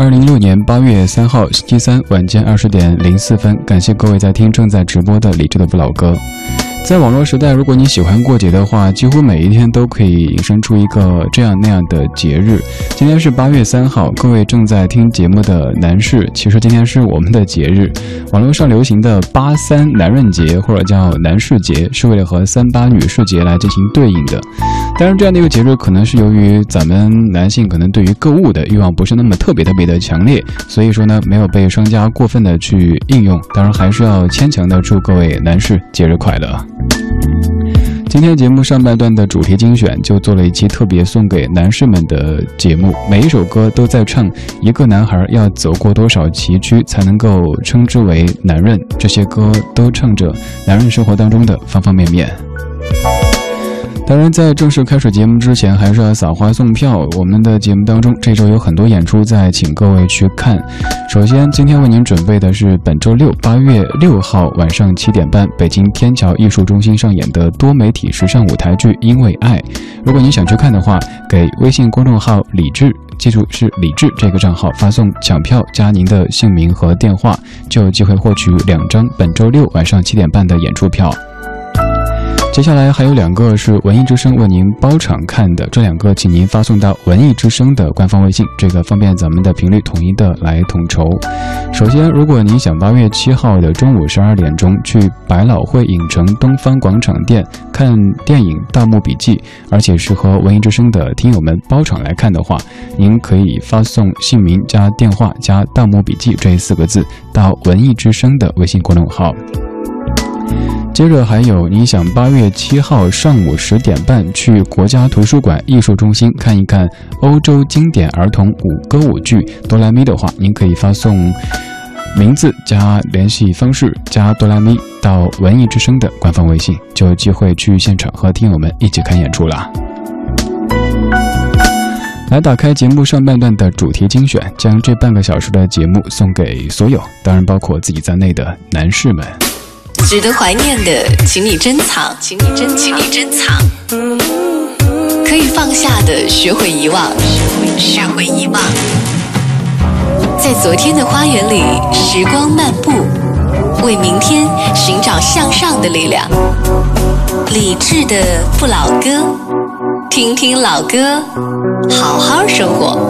二零一六年八月三号星期三晚间二十点零四分，感谢各位在听正在直播的理智的不老歌。在网络时代，如果你喜欢过节的话，几乎每一天都可以引申出一个这样那样的节日。今天是八月三号，各位正在听节目的男士，其实今天是我们的节日。网络上流行的“八三男人节”或者叫“男士节”，是为了和“三八女士节”来进行对应的。当然，这样的一个节日，可能是由于咱们男性可能对于购物的欲望不是那么特别特别的强烈，所以说呢，没有被商家过分的去应用。当然，还是要牵强的祝各位男士节日快乐。今天节目上半段的主题精选就做了一期特别送给男士们的节目，每一首歌都在唱一个男孩要走过多少崎岖才能够称之为男人，这些歌都唱着男人生活当中的方方面面。当然，在正式开始节目之前，还是要撒花送票。我们的节目当中，这周有很多演出在，请各位去看。首先，今天为您准备的是本周六八月六号晚上七点半，北京天桥艺术中心上演的多媒体时尚舞台剧《因为爱》。如果您想去看的话，给微信公众号“李志”，记住是“李志”这个账号，发送“抢票”加您的姓名和电话，就有机会获取两张本周六晚上七点半的演出票。接下来还有两个是文艺之声为您包场看的，这两个请您发送到文艺之声的官方微信，这个方便咱们的频率统一的来统筹。首先，如果您想八月七号的中午十二点钟去百老汇影城东方广场店看电影《盗墓笔记》，而且是和文艺之声的听友们包场来看的话，您可以发送姓名加电话加《盗墓笔记》这四个字到文艺之声的微信公众号。接着还有，你想八月七号上午十点半去国家图书馆艺术中心看一看欧洲经典儿童舞歌舞剧《哆啦咪》的话，您可以发送名字加联系方式加哆啦咪到文艺之声的官方微信，就有机会去现场和听友们一起看演出啦。来打开节目上半段的主题精选，将这半个小时的节目送给所有，当然包括自己在内的男士们。值得怀念的，请你珍藏，请你珍，请你珍藏。可以放下的，学会遗忘，学会遗忘。在昨天的花园里，时光漫步，为明天寻找向上的力量。理智的不老歌，听听老歌，好好生活。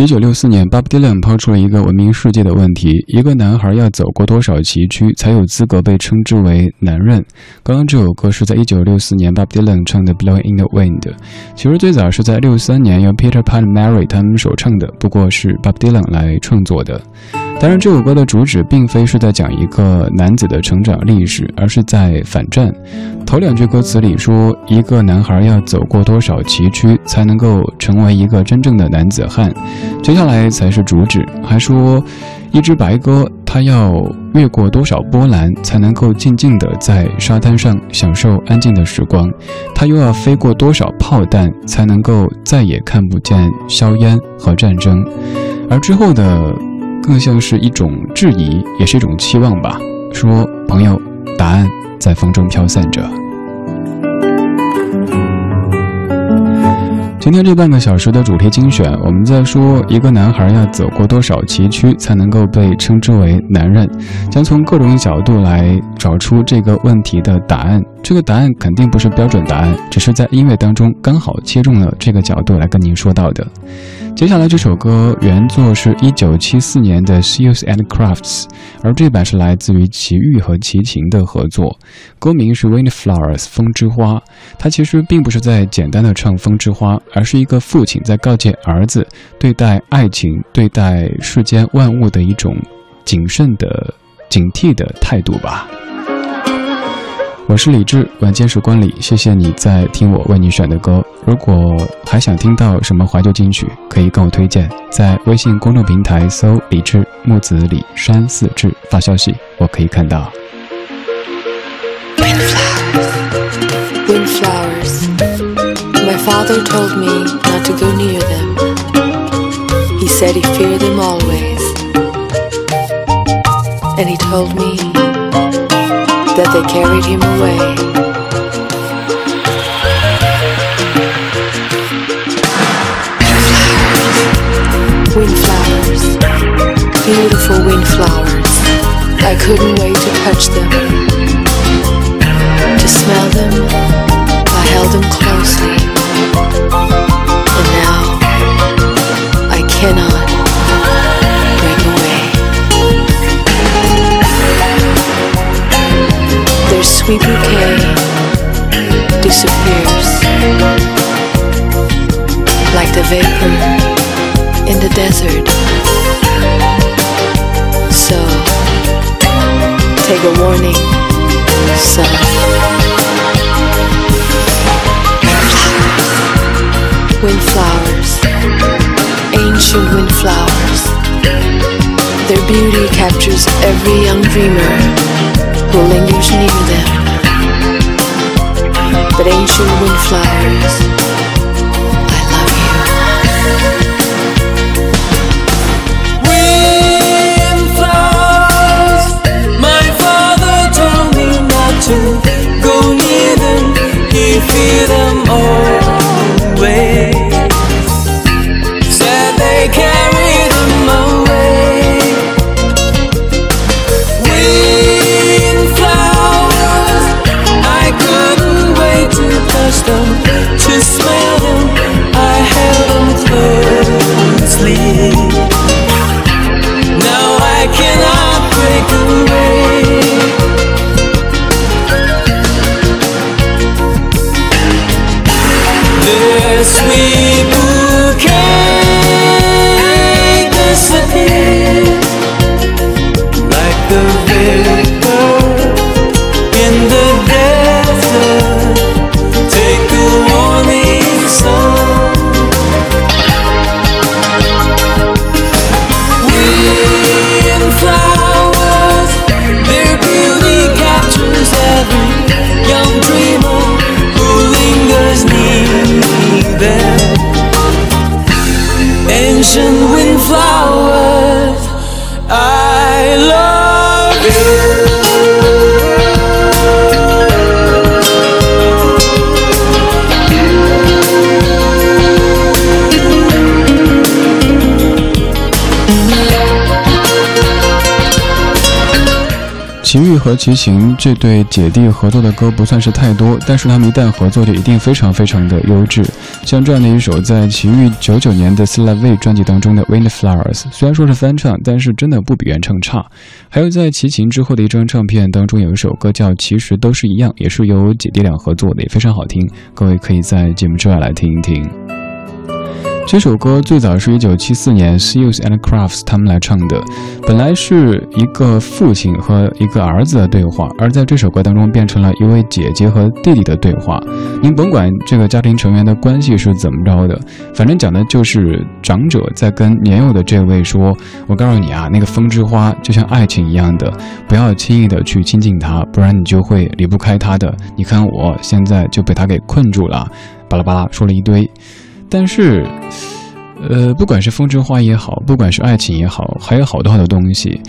一九六四年，Bob Dylan 抛出了一个闻名世界的问题：一个男孩要走过多少崎岖，才有资格被称之为男人？刚刚这首歌是在一九六四年 Bob Dylan 唱的《Blowing in the Wind》，其实最早是在六三年由 Peter Pan、Mary 他们首唱的，不过是 Bob Dylan 来创作的。当然，这首歌的主旨并非是在讲一个男子的成长历史，而是在反战。头两句歌词里说，一个男孩要走过多少崎岖，才能够成为一个真正的男子汉。接下来才是主旨，还说，一只白鸽，它要越过多少波澜，才能够静静地在沙滩上享受安静的时光？它又要飞过多少炮弹，才能够再也看不见硝烟和战争？而之后的。更像是一种质疑，也是一种期望吧。说朋友，答案在风中飘散着。今天这半个小时的主题精选，我们在说一个男孩要走过多少崎岖才能够被称之为男人，将从各种角度来找出这个问题的答案。这个答案肯定不是标准答案，只是在音乐当中刚好切中了这个角度来跟您说到的。接下来这首歌原作是一九七四年的 Seals and Crafts，而这版是来自于齐豫和齐秦的合作，歌名是 Wind Flowers 风之花。它其实并不是在简单的唱风之花，而是一个父亲在告诫儿子对待爱情、对待世间万物的一种谨慎的、警惕的态度吧。我是李志，晚间时光里，谢谢你在听我为你选的歌。如果还想听到什么怀旧金曲，可以跟我推荐，在微信公众平台搜“李志木子李山四志”发消息，我可以看到。Wind flowers, my father told me not to go near them. He said he feared them always, and he told me. That they carried him away. Windflowers, beautiful windflowers. I couldn't wait to touch them, to smell them. I held them closely, sweet bouquet disappears like the vapor in the desert. So, take a warning, son. Windflowers, ancient windflowers. Their beauty captures every young dreamer the language needed. But ancient windflowers 是。和齐秦这对姐弟合作的歌不算是太多，但是他们一旦合作就一定非常非常的优质。像这样的一首在齐豫九九年的《s l a v e 专辑当中的《Windflowers》，虽然说是翻唱，但是真的不比原唱差。还有在齐秦之后的一张唱片当中有一首歌叫《其实都是一样》，也是由姐弟俩合作的，也非常好听。各位可以在节目之外来听一听。这首歌最早是一九七四年 Seals and Crafts 他们来唱的，本来是一个父亲和一个儿子的对话，而在这首歌当中变成了一位姐姐和弟弟的对话。您甭管这个家庭成员的关系是怎么着的，反正讲的就是长者在跟年幼的这位说：“我告诉你啊，那个风之花就像爱情一样的，不要轻易的去亲近它，不然你就会离不开它的。你看我现在就被它给困住了。”巴拉巴拉说了一堆。但是，呃，不管是风之花也好，不管是爱情也好，还有好多好多东西，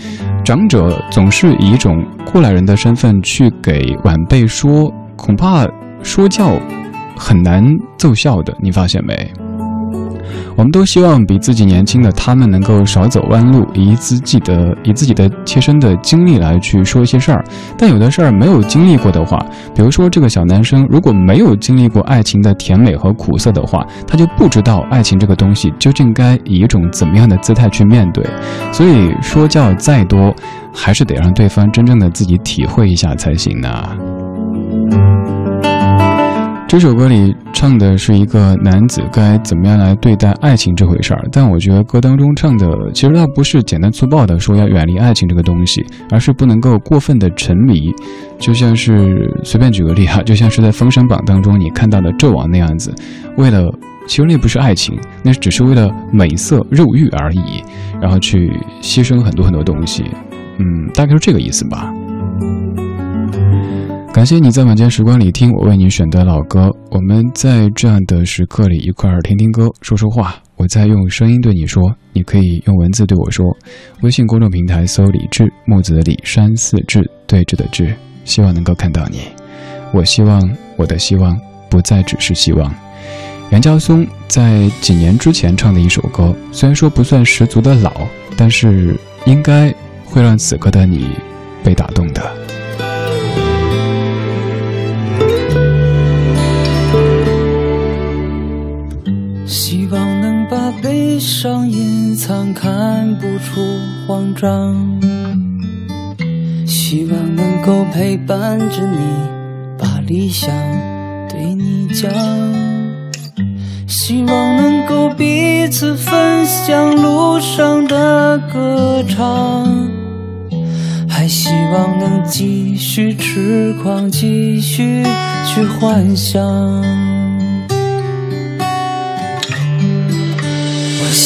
长者总是以一种过来人的身份去给晚辈说，恐怕说教很难奏效的，你发现没？我们都希望比自己年轻的他们能够少走弯路，以自己的以自己的切身的经历来去说一些事儿。但有的事儿没有经历过的话，比如说这个小男生如果没有经历过爱情的甜美和苦涩的话，他就不知道爱情这个东西究竟该以一种怎么样的姿态去面对。所以说教再多，还是得让对方真正的自己体会一下才行呢。这首歌里唱的是一个男子该怎么样来对待爱情这回事儿，但我觉得歌当中唱的其实倒不是简单粗暴的说要远离爱情这个东西，而是不能够过分的沉迷，就像是随便举个例哈，就像是在《封神榜》当中你看到的纣王那样子，为了其实那不是爱情，那只是为了美色肉欲而已，然后去牺牲很多很多东西，嗯，大概是这个意思吧。感谢你在晚间时光里听我为你选的老歌，我们在这样的时刻里一块儿听听歌，说说话。我在用声音对你说，你可以用文字对我说。微信公众平台搜“李志木子李山寺志对峙的志”，希望能够看到你。我希望我的希望不再只是希望。袁家松在几年之前唱的一首歌，虽然说不算十足的老，但是应该会让此刻的你被打动的。希望能把悲伤隐藏，看不出慌张。希望能够陪伴着你，把理想对你讲。希望能够彼此分享路上的歌唱，还希望能继续痴狂，继续去幻想。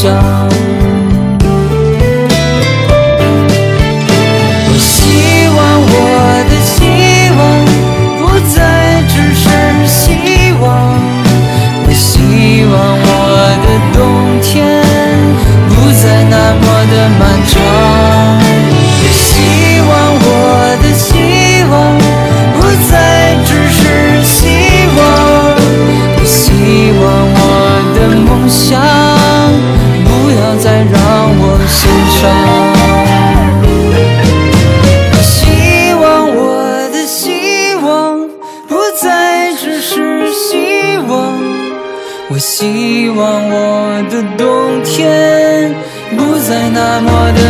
想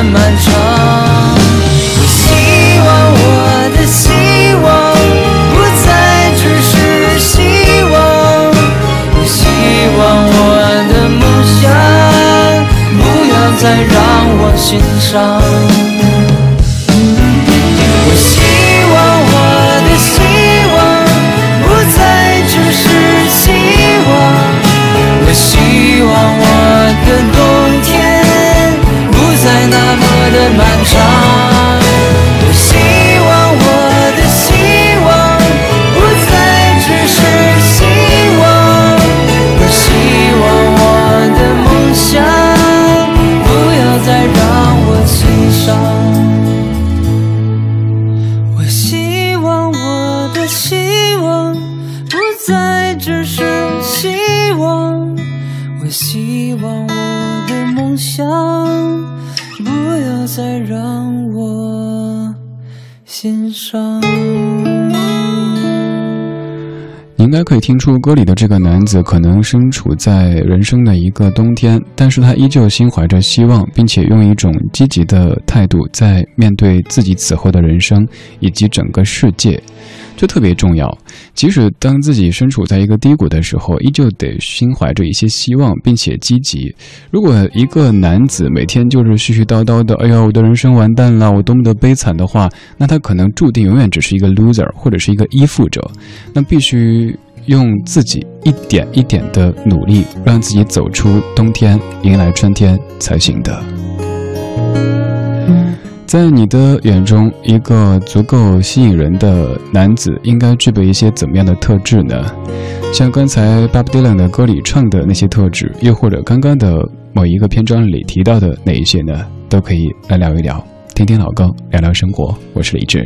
漫长。听出歌里的这个男子可能身处在人生的一个冬天，但是他依旧心怀着希望，并且用一种积极的态度在面对自己此后的人生以及整个世界。这特别重要。即使当自己身处在一个低谷的时候，依旧得心怀着一些希望，并且积极。如果一个男子每天就是絮絮叨叨的，哎呀，我的人生完蛋了，我多么的悲惨的话，那他可能注定永远只是一个 loser，或者是一个依附者。那必须用自己一点一点的努力，让自己走出冬天，迎来春天才行的。在你的眼中，一个足够吸引人的男子应该具备一些怎么样的特质呢？像刚才 Bob Dylan 的歌里唱的那些特质，又或者刚刚的某一个篇章里提到的哪一些呢？都可以来聊一聊，听听老歌，聊聊生活。我是李志。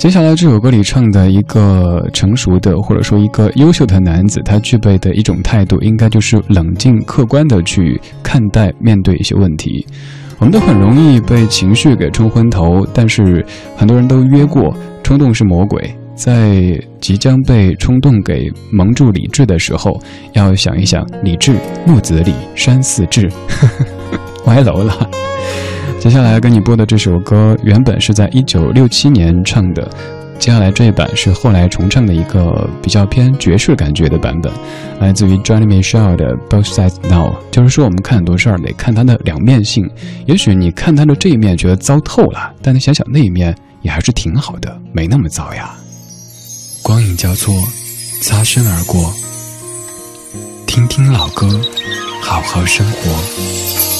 接下来这首歌里唱的一个成熟的，或者说一个优秀的男子，他具备的一种态度，应该就是冷静客观的去看待、面对一些问题。我们都很容易被情绪给冲昏头，但是很多人都约过，冲动是魔鬼。在即将被冲动给蒙住理智的时候，要想一想，理智木子李山寺志，歪楼了。接下来跟你播的这首歌，原本是在一九六七年唱的。接下来这一版是后来重唱的一个比较偏爵士感觉的版本，来自于 Johnny Mitchell 的 Both Sides Now。就是说，我们看很多事儿得看它的两面性。也许你看它的这一面觉得糟透了，但你想想那一面也还是挺好的，没那么糟呀。光影交错，擦身而过，听听老歌，好好生活。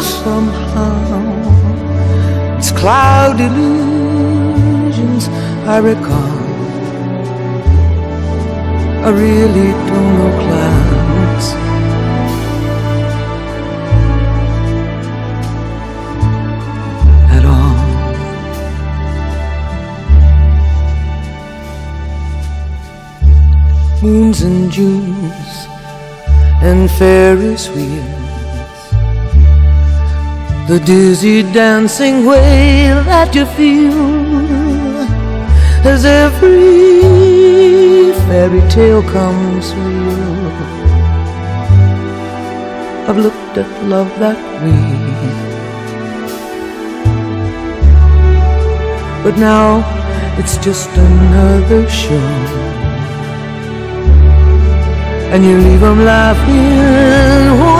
somehow it's cloud illusions I recall. I really don't know clouds. moons and Junes and Ferris wheels. The dizzy dancing way that you feel as every fairy tale comes real. I've looked at love that way. But now it's just another show. And you leave them laughing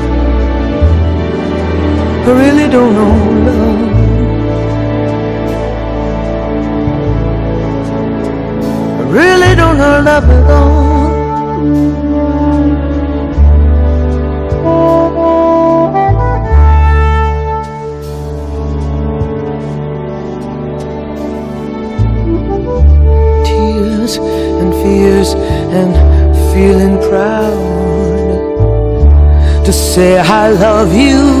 Don't know love. I really don't know love at all. Tears and fears and feeling proud to say I love you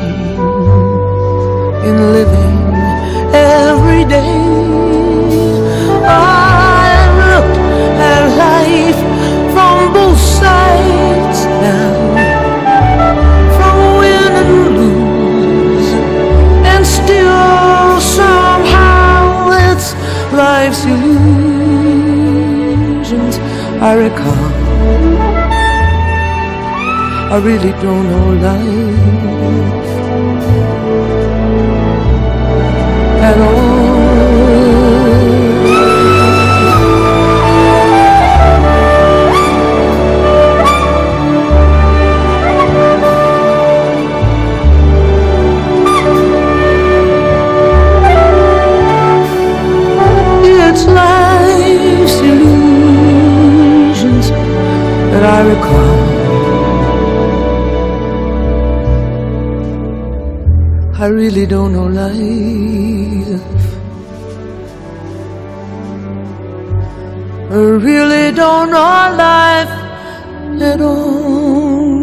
in living every day. I've looked at life from both sides now, from win and lose, and still somehow it's life's illusions I recall. I really don't know life really don't know life. I really don't know life at all.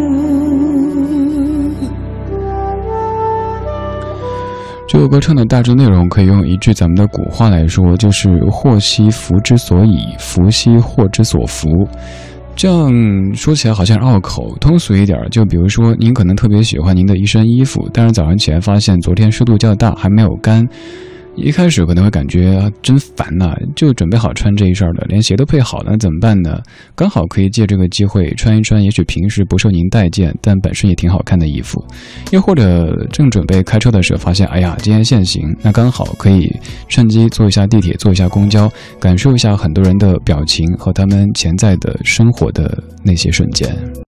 这首歌唱的大致内容可以用一句咱们的古话来说，就是“祸兮福之所以，福兮祸之所伏”。这样说起来好像拗口，通俗一点，就比如说您可能特别喜欢您的一身衣服，但是早上起来发现昨天湿度较大，还没有干。一开始可能会感觉真烦呐、就准备好穿这一身了，连鞋都配好了，那怎么办呢？刚好可以借这个机会穿一穿，也许平时不受您待见，但本身也挺好看的衣服。又或者正准备开车的时候，发现哎呀，今天限行，那刚好可以趁机坐一下地铁，坐一下公交，感受一下很多人的表情和他们潜在的生活的那些瞬间。